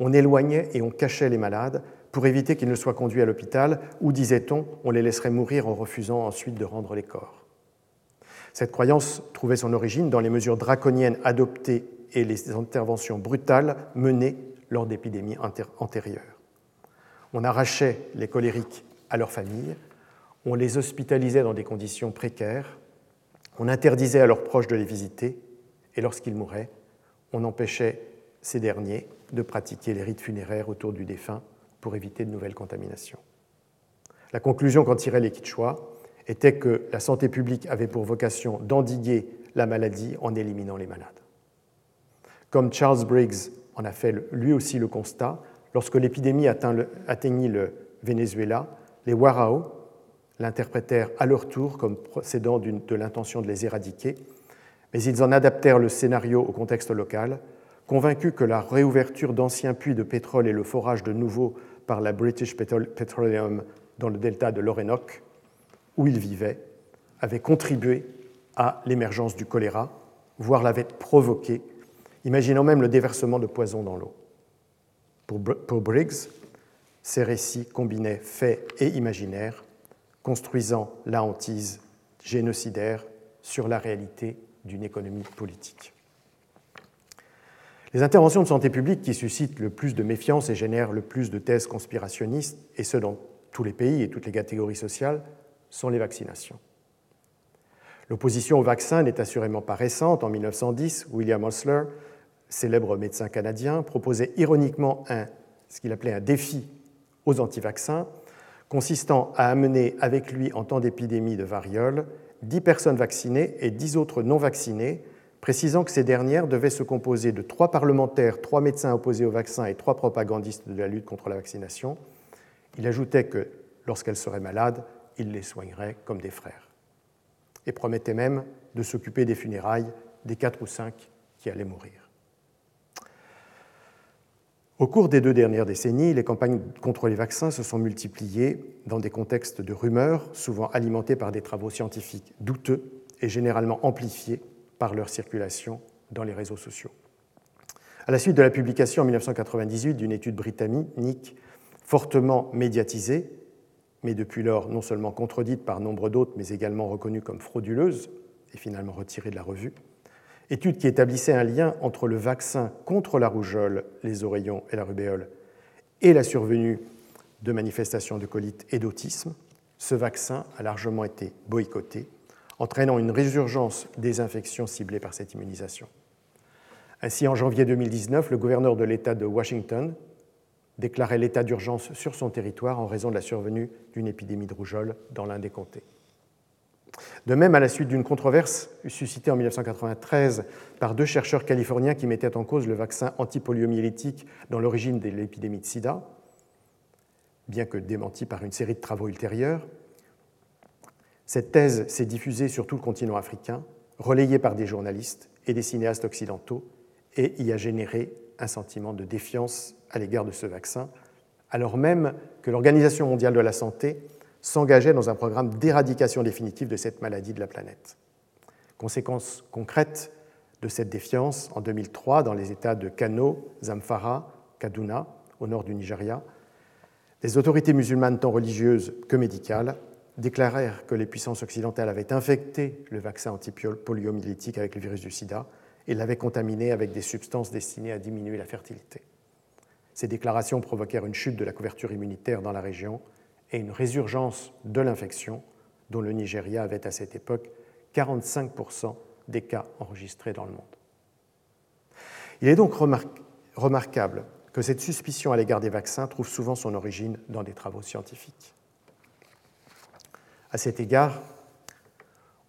on éloignait et on cachait les malades pour éviter qu'ils ne soient conduits à l'hôpital, ou, disait-on, on les laisserait mourir en refusant ensuite de rendre les corps. Cette croyance trouvait son origine dans les mesures draconiennes adoptées et les interventions brutales menées lors d'épidémies antérieures. On arrachait les colériques à leurs familles, on les hospitalisait dans des conditions précaires, on interdisait à leurs proches de les visiter, et lorsqu'ils mouraient, on empêchait ces derniers de pratiquer les rites funéraires autour du défunt pour éviter de nouvelles contaminations. La conclusion qu'en tiraient les Quichua était que la santé publique avait pour vocation d'endiguer la maladie en éliminant les malades. Comme Charles Briggs en a fait lui aussi le constat. Lorsque l'épidémie atteignit le Venezuela, les Warao l'interprétèrent à leur tour comme procédant de l'intention de les éradiquer, mais ils en adaptèrent le scénario au contexte local, convaincus que la réouverture d'anciens puits de pétrole et le forage de nouveaux par la British Petroleum dans le delta de l'Orénoque, où ils vivaient, avaient contribué à l'émergence du choléra, voire l'avaient provoqué imaginant même le déversement de poison dans l'eau. Pour, Briggs, ces récits combinaient faits et imaginaires, construisant la hantise génocidaire sur la réalité d'une économie politique. Les interventions de santé publique qui suscitent le plus de méfiance et génèrent le plus de thèses conspirationnistes, et ce dans tous les pays et toutes les catégories sociales, sont les vaccinations. L'opposition au vaccin n'est assurément pas récente. En 1910, William Osler célèbre médecin canadien, proposait ironiquement un, ce qu'il appelait un défi aux antivaccins, consistant à amener avec lui en temps d'épidémie de variole 10 personnes vaccinées et 10 autres non vaccinées, précisant que ces dernières devaient se composer de 3 parlementaires, 3 médecins opposés au vaccin et 3 propagandistes de la lutte contre la vaccination. Il ajoutait que lorsqu'elles seraient malades, il les soignerait comme des frères. Et promettait même de s'occuper des funérailles des 4 ou 5 qui allaient mourir. Au cours des deux dernières décennies, les campagnes contre les vaccins se sont multipliées dans des contextes de rumeurs, souvent alimentés par des travaux scientifiques douteux et généralement amplifiés par leur circulation dans les réseaux sociaux. À la suite de la publication en 1998 d'une étude britannique fortement médiatisée, mais depuis lors non seulement contredite par nombre d'autres, mais également reconnue comme frauduleuse et finalement retirée de la revue, étude qui établissait un lien entre le vaccin contre la rougeole, les oreillons et la rubéole et la survenue de manifestations de colite et d'autisme, ce vaccin a largement été boycotté, entraînant une résurgence des infections ciblées par cette immunisation. Ainsi, en janvier 2019, le gouverneur de l'État de Washington déclarait l'état d'urgence sur son territoire en raison de la survenue d'une épidémie de rougeole dans l'un des comtés. De même, à la suite d'une controverse suscitée en 1993 par deux chercheurs californiens qui mettaient en cause le vaccin antipoliomyélitique dans l'origine de l'épidémie de sida, bien que démentie par une série de travaux ultérieurs, cette thèse s'est diffusée sur tout le continent africain, relayée par des journalistes et des cinéastes occidentaux, et y a généré un sentiment de défiance à l'égard de ce vaccin, alors même que l'Organisation mondiale de la santé s'engageait dans un programme d'éradication définitive de cette maladie de la planète. Conséquence concrète de cette défiance, en 2003, dans les États de Kano, Zamfara, Kaduna, au nord du Nigeria, les autorités musulmanes tant religieuses que médicales déclarèrent que les puissances occidentales avaient infecté le vaccin antipoliomyélitique avec le virus du sida et l'avaient contaminé avec des substances destinées à diminuer la fertilité. Ces déclarations provoquèrent une chute de la couverture immunitaire dans la région et une résurgence de l'infection, dont le Nigeria avait à cette époque 45% des cas enregistrés dans le monde. Il est donc remarquable que cette suspicion à l'égard des vaccins trouve souvent son origine dans des travaux scientifiques. À cet égard,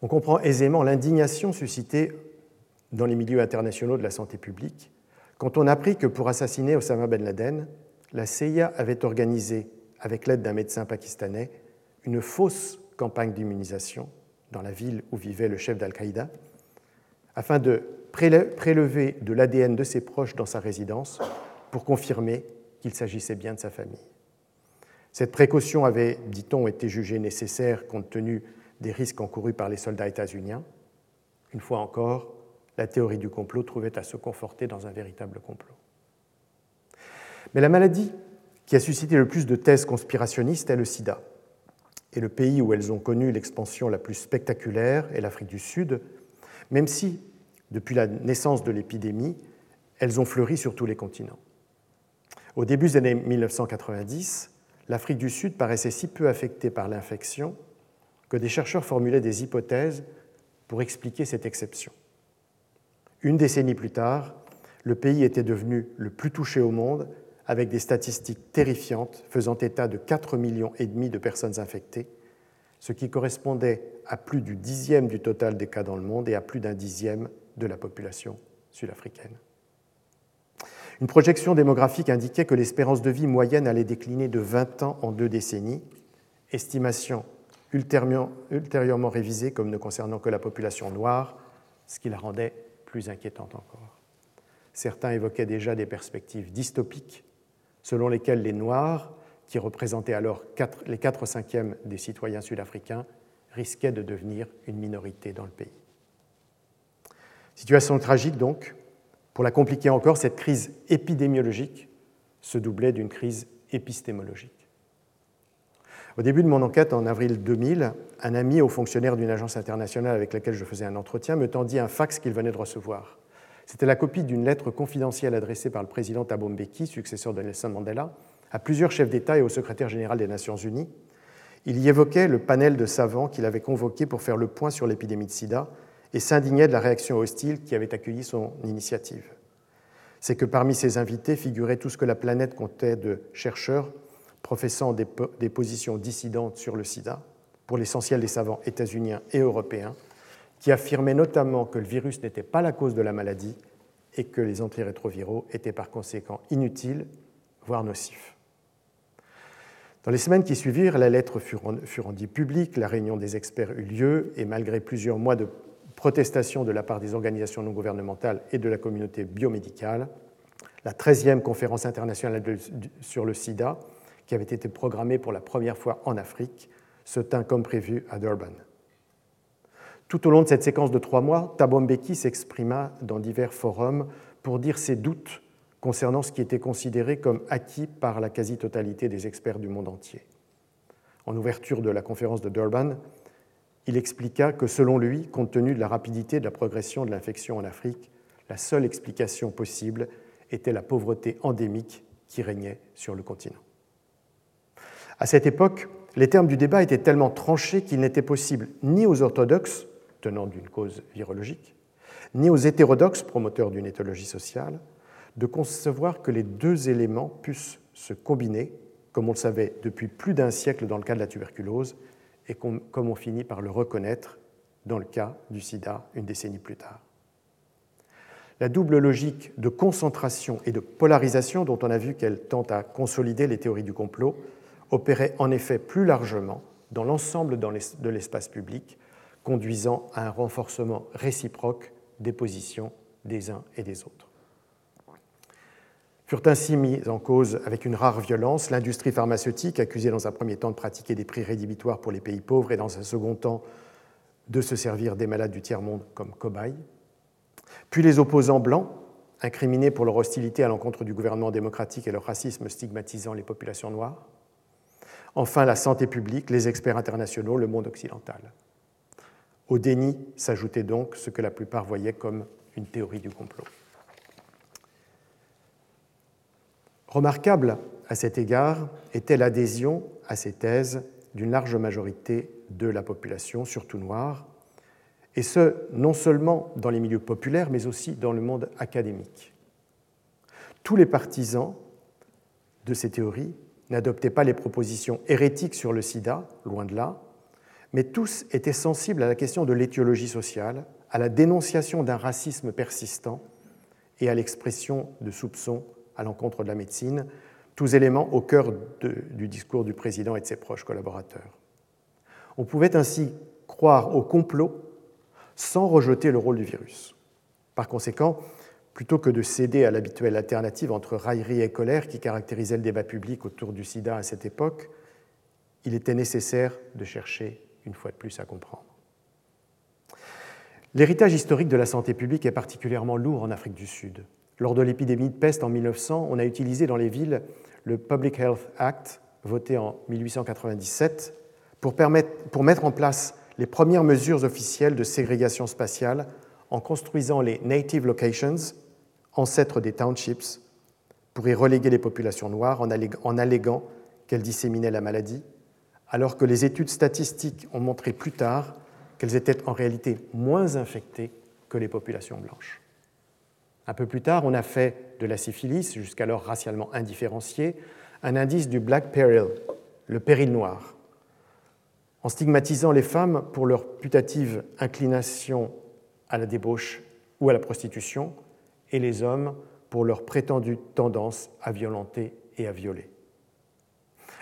on comprend aisément l'indignation suscitée dans les milieux internationaux de la santé publique quand on apprit que pour assassiner Osama Ben Laden, la CIA avait organisé avec l'aide d'un médecin pakistanais, une fausse campagne d'immunisation dans la ville où vivait le chef d'Al-Qaïda, afin de prélever de l'ADN de ses proches dans sa résidence pour confirmer qu'il s'agissait bien de sa famille. Cette précaution avait, dit-on, été jugée nécessaire compte tenu des risques encourus par les soldats états-uniens. Une fois encore, la théorie du complot trouvait à se conforter dans un véritable complot. Mais la maladie qui a suscité le plus de thèses conspirationnistes est le sida. Et le pays où elles ont connu l'expansion la plus spectaculaire est l'Afrique du Sud, même si, depuis la naissance de l'épidémie, elles ont fleuri sur tous les continents. Au début des années 1990, l'Afrique du Sud paraissait si peu affectée par l'infection que des chercheurs formulaient des hypothèses pour expliquer cette exception. Une décennie plus tard, le pays était devenu le plus touché au monde avec des statistiques terrifiantes faisant état de 4,5 millions et demi de personnes infectées, ce qui correspondait à plus du dixième du total des cas dans le monde et à plus d'un dixième de la population sud-africaine. Une projection démographique indiquait que l'espérance de vie moyenne allait décliner de 20 ans en deux décennies, estimation ultérieurement révisée comme ne concernant que la population noire, ce qui la rendait plus inquiétante encore. Certains évoquaient déjà des perspectives dystopiques selon lesquels les Noirs, qui représentaient alors les 4 cinquièmes des citoyens sud-africains, risquaient de devenir une minorité dans le pays. Situation tragique donc. Pour la compliquer encore, cette crise épidémiologique se doublait d'une crise épistémologique. Au début de mon enquête, en avril 2000, un ami haut fonctionnaire d'une agence internationale avec laquelle je faisais un entretien me tendit un fax qu'il venait de recevoir. C'était la copie d'une lettre confidentielle adressée par le président Thabo Mbeki, successeur de Nelson Mandela, à plusieurs chefs d'État et au secrétaire général des Nations Unies. Il y évoquait le panel de savants qu'il avait convoqué pour faire le point sur l'épidémie de sida et s'indignait de la réaction hostile qui avait accueilli son initiative. C'est que parmi ces invités figurait tout ce que la planète comptait de chercheurs professant des, positions dissidentes sur le sida, pour l'essentiel des savants états-uniens et européens, qui affirmaient notamment que le virus n'était pas la cause de la maladie et que les antirétroviraux étaient par conséquent inutiles, voire nocifs. Dans les semaines qui suivirent, la lettre fut rendue publique, la réunion des experts eut lieu, et malgré plusieurs mois de protestation de la part des organisations non gouvernementales et de la communauté biomédicale, la 13e conférence internationale sur le sida, qui avait été programmée pour la première fois en Afrique, se tint comme prévu à Durban. Tout au long de cette séquence de trois mois, Thabo Mbeki s'exprima dans divers forums pour dire ses doutes concernant ce qui était considéré comme acquis par la quasi-totalité des experts du monde entier. En ouverture de la conférence de Durban, il expliqua que selon lui, compte tenu de la rapidité de la progression de l'infection en Afrique, la seule explication possible était la pauvreté endémique qui régnait sur le continent. À cette époque, les termes du débat étaient tellement tranchés qu'il n'était possible ni aux orthodoxes, tenant d'une cause virologique, ni aux hétérodoxes, promoteurs d'une éthologie sociale, de concevoir que les deux éléments puissent se combiner, comme on le savait depuis plus d'un siècle dans le cas de la tuberculose, et comme on finit par le reconnaître dans le cas du sida une décennie plus tard. La double logique de concentration et de polarisation dont on a vu qu'elle tente à consolider les théories du complot opérait en effet plus largement dans l'ensemble de l'espace public, conduisant à un renforcement réciproque des positions des uns et des autres. Furent ainsi mises en cause avec une rare violence l'industrie pharmaceutique, accusée dans un premier temps de pratiquer des prix rédhibitoires pour les pays pauvres et dans un second temps de se servir des malades du tiers-monde comme cobayes, puis les opposants blancs, incriminés pour leur hostilité à l'encontre du gouvernement démocratique et leur racisme stigmatisant les populations noires, enfin la santé publique, les experts internationaux, le monde occidental. Au déni s'ajoutait donc ce que la plupart voyaient comme une théorie du complot. Remarquable à cet égard était l'adhésion à ces thèses d'une large majorité de la population, surtout noire, et ce, non seulement dans les milieux populaires, mais aussi dans le monde académique. Tous les partisans de ces théories n'adoptaient pas les propositions hérétiques sur le sida, loin de là, mais tous étaient sensibles à la question de l'étiologie sociale, à la dénonciation d'un racisme persistant et à l'expression de soupçons à l'encontre de la médecine, tous éléments au cœur du discours du président et de ses proches collaborateurs. On pouvait ainsi croire au complot sans rejeter le rôle du virus. Par conséquent, plutôt que de céder à l'habituelle alternative entre raillerie et colère qui caractérisait le débat public autour du sida à cette époque, il était nécessaire de chercher une fois de plus à comprendre. L'héritage historique de la santé publique est particulièrement lourd en Afrique du Sud. Lors de l'épidémie de peste en 1900, on a utilisé dans les villes le Public Health Act, voté en 1897, pour, permettre, pour mettre en place les premières mesures officielles de ségrégation spatiale en construisant les Native Locations, ancêtres des townships, pour y reléguer les populations noires en alléguant qu'elles disséminaient la maladie, alors que les études statistiques ont montré plus tard qu'elles étaient en réalité moins infectées que les populations blanches. Un peu plus tard, on a fait de la syphilis, jusqu'alors racialement indifférenciée, un indice du black peril, le péril noir, en stigmatisant les femmes pour leur putative inclination à la débauche ou à la prostitution, et les hommes pour leur prétendue tendance à violenter et à violer.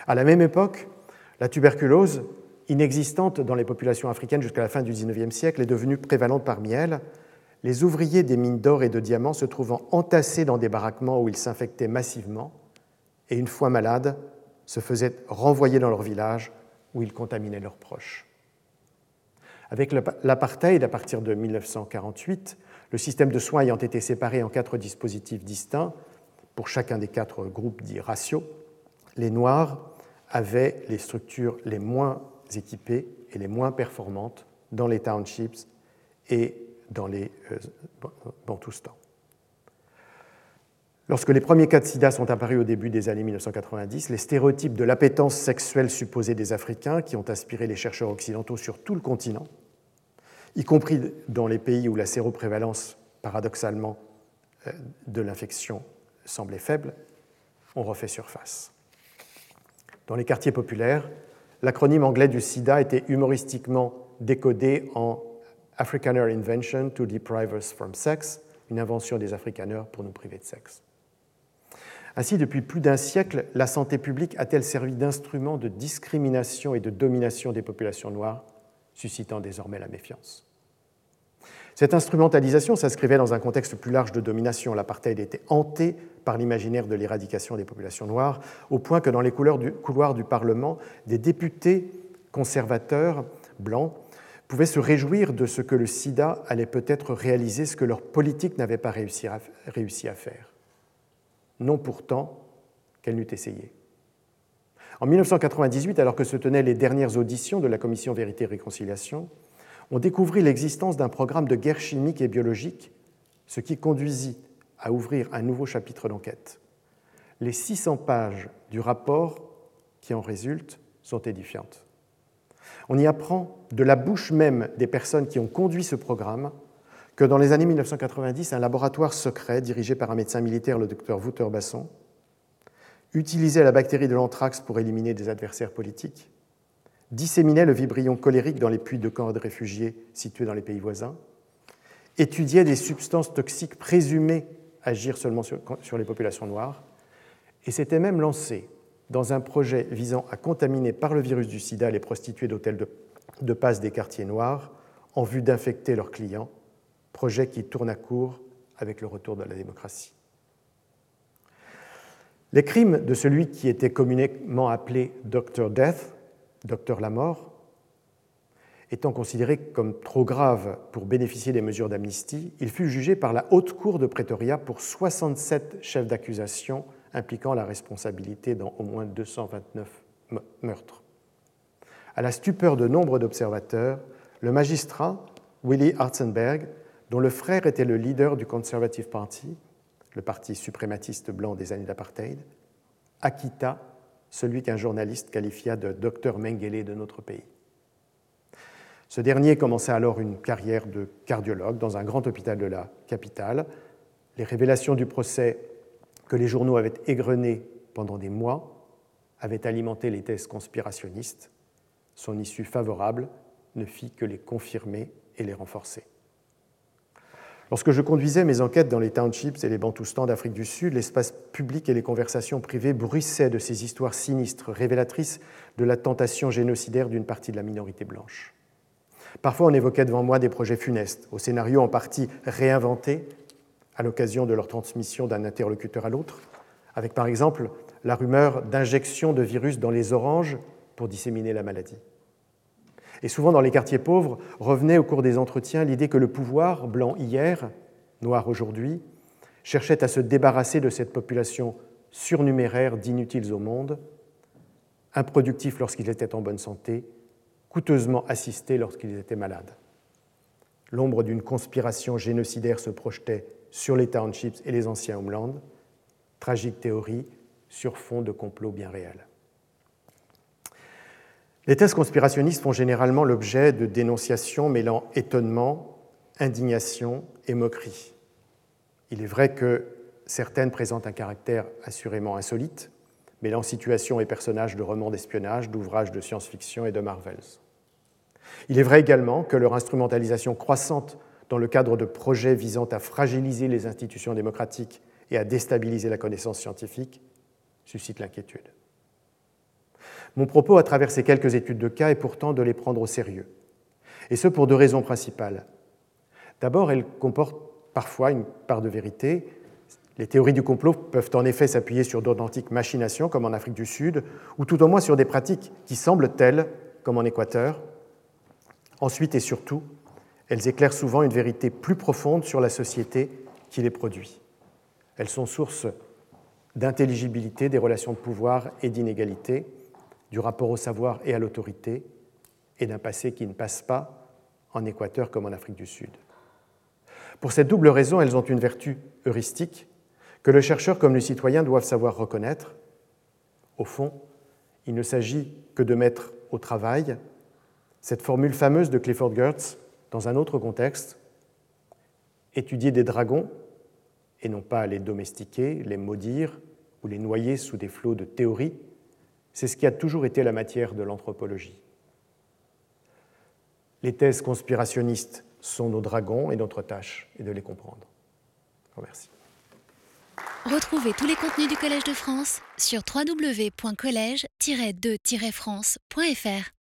À la même époque, la tuberculose, inexistante dans les populations africaines jusqu'à la fin du XIXe siècle, est devenue prévalente parmi elles, les ouvriers des mines d'or et de diamants se trouvant entassés dans des baraquements où ils s'infectaient massivement et, une fois malades, se faisaient renvoyer dans leur village où ils contaminaient leurs proches. Avec l'apartheid, à partir de 1948, le système de soins ayant été séparé en quatre dispositifs distincts, pour chacun des quatre groupes dits ratios, les Noirs avaient les structures les moins équipées et les moins performantes dans les townships et dans les euh, Bantoustans. Lorsque les premiers cas de sida sont apparus au début des années 1990, les stéréotypes de l'appétence sexuelle supposée des Africains, qui ont inspiré les chercheurs occidentaux sur tout le continent, y compris dans les pays où la séroprévalence, paradoxalement, euh, de l'infection semblait faible, ont refait surface. Dans les quartiers populaires, l'acronyme anglais du sida était humoristiquement décodé en Afrikaner Invention to Deprive Us from Sex, une invention des Afrikaners pour nous priver de sexe. Ainsi, depuis plus d'un siècle, la santé publique a-t-elle servi d'instrument de discrimination et de domination des populations noires, suscitant désormais la méfiance Cette instrumentalisation s'inscrivait dans un contexte plus large de domination. L'apartheid était hanté par l'imaginaire de l'éradication des populations noires, au point que dans les couloirs du Parlement, des députés conservateurs blancs pouvaient se réjouir de ce que le sida allait peut-être réaliser ce que leur politique n'avait pas réussi à, faire. Non pourtant qu'elle n'eût essayé. En 1998, alors que se tenaient les dernières auditions de la Commission Vérité et Réconciliation, on découvrit l'existence d'un programme de guerre chimique et biologique, ce qui conduisit à ouvrir un nouveau chapitre d'enquête. Les 600 pages du rapport qui en résultent sont édifiantes. On y apprend de la bouche même des personnes qui ont conduit ce programme que dans les années 1990, un laboratoire secret dirigé par un médecin militaire, le docteur Wouter Basson, utilisait la bactérie de l'anthrax pour éliminer des adversaires politiques, disséminait le vibrion colérique dans les puits de camps de réfugiés situés dans les pays voisins, étudiait des substances toxiques présumées agir seulement sur, les populations noires, et s'était même lancé dans un projet visant à contaminer par le virus du sida les prostituées d'hôtels de, passe des quartiers noirs en vue d'infecter leurs clients, projet qui tourne à court avec le retour de la démocratie. Les crimes de celui qui était communément appelé Dr Death, Docteur la mort, étant considérés comme trop graves pour bénéficier des mesures d'amnistie, il fut jugé par la Haute Cour de Pretoria pour 67 chefs d'accusation impliquant la responsabilité dans au moins 229 meurtres. À la stupeur de nombre d'observateurs, le magistrat Willy Hartzenberg, dont le frère était le leader du Conservative Party, le parti suprématiste blanc des années d'apartheid, acquitta celui qu'un journaliste qualifia de docteur Mengele de notre pays. Ce dernier commença alors une carrière de cardiologue dans un grand hôpital de la capitale. Les révélations du procès que les journaux avaient égrené pendant des mois avaient alimenté les thèses conspirationnistes. Son issue favorable ne fit que les confirmer et les renforcer. Lorsque je conduisais mes enquêtes dans les townships et les bantoustans d'Afrique du Sud, l'espace public et les conversations privées bruissaient de ces histoires sinistres, révélatrices de la tentation génocidaire d'une partie de la minorité blanche. Parfois, on évoquait devant moi des projets funestes, au scénario en partie réinventé à l'occasion de leur transmission d'un interlocuteur à l'autre, avec par exemple la rumeur d'injection de virus dans les oranges pour disséminer la maladie. Et souvent dans les quartiers pauvres revenait au cours des entretiens l'idée que le pouvoir, blanc hier, noir aujourd'hui, cherchait à se débarrasser de cette population surnuméraire d'inutiles au monde, improductifs lorsqu'ils étaient en bonne santé, coûteusement assistés lorsqu'ils étaient malades. L'ombre d'une conspiration génocidaire se projetait sur les townships et les anciens homelands, tragique théorie sur fond de complot bien réel. Les thèses conspirationnistes font généralement l'objet de dénonciations mêlant étonnement, indignation et moquerie. Il est vrai que certaines présentent un caractère assurément insolite, mêlant situations et personnages de romans d'espionnage, d'ouvrages de science-fiction et de Marvels. Il est vrai également que leur instrumentalisation croissante dans le cadre de projets visant à fragiliser les institutions démocratiques et à déstabiliser la connaissance scientifique suscite l'inquiétude. Mon propos à travers ces quelques études de cas est pourtant de les prendre au sérieux, et ce pour deux raisons principales. D'abord, elles comportent parfois une part de vérité. Les théories du complot peuvent en effet s'appuyer sur d'authentiques machinations, comme en Afrique du Sud, ou tout au moins sur des pratiques qui semblent telles, comme en Équateur. Ensuite et surtout, elles éclairent souvent une vérité plus profonde sur la société qui les produit. Elles sont source d'intelligibilité des relations de pouvoir et d'inégalité, du rapport au savoir et à l'autorité, et d'un passé qui ne passe pas en Équateur comme en Afrique du Sud. Pour cette double raison, elles ont une vertu heuristique que le chercheur comme le citoyen doivent savoir reconnaître. Au fond, il ne s'agit que de mettre au travail cette formule fameuse de Clifford Geertz dans un autre contexte, étudier des dragons et non pas les domestiquer, les maudire ou les noyer sous des flots de théories, C'est ce qui a toujours été la matière de l'anthropologie. Les thèses conspirationnistes sont nos dragons et notre tâche est de les comprendre. Merci.
Retrouvez tous les contenus du Collège de France sur www.colège-2-france.fr.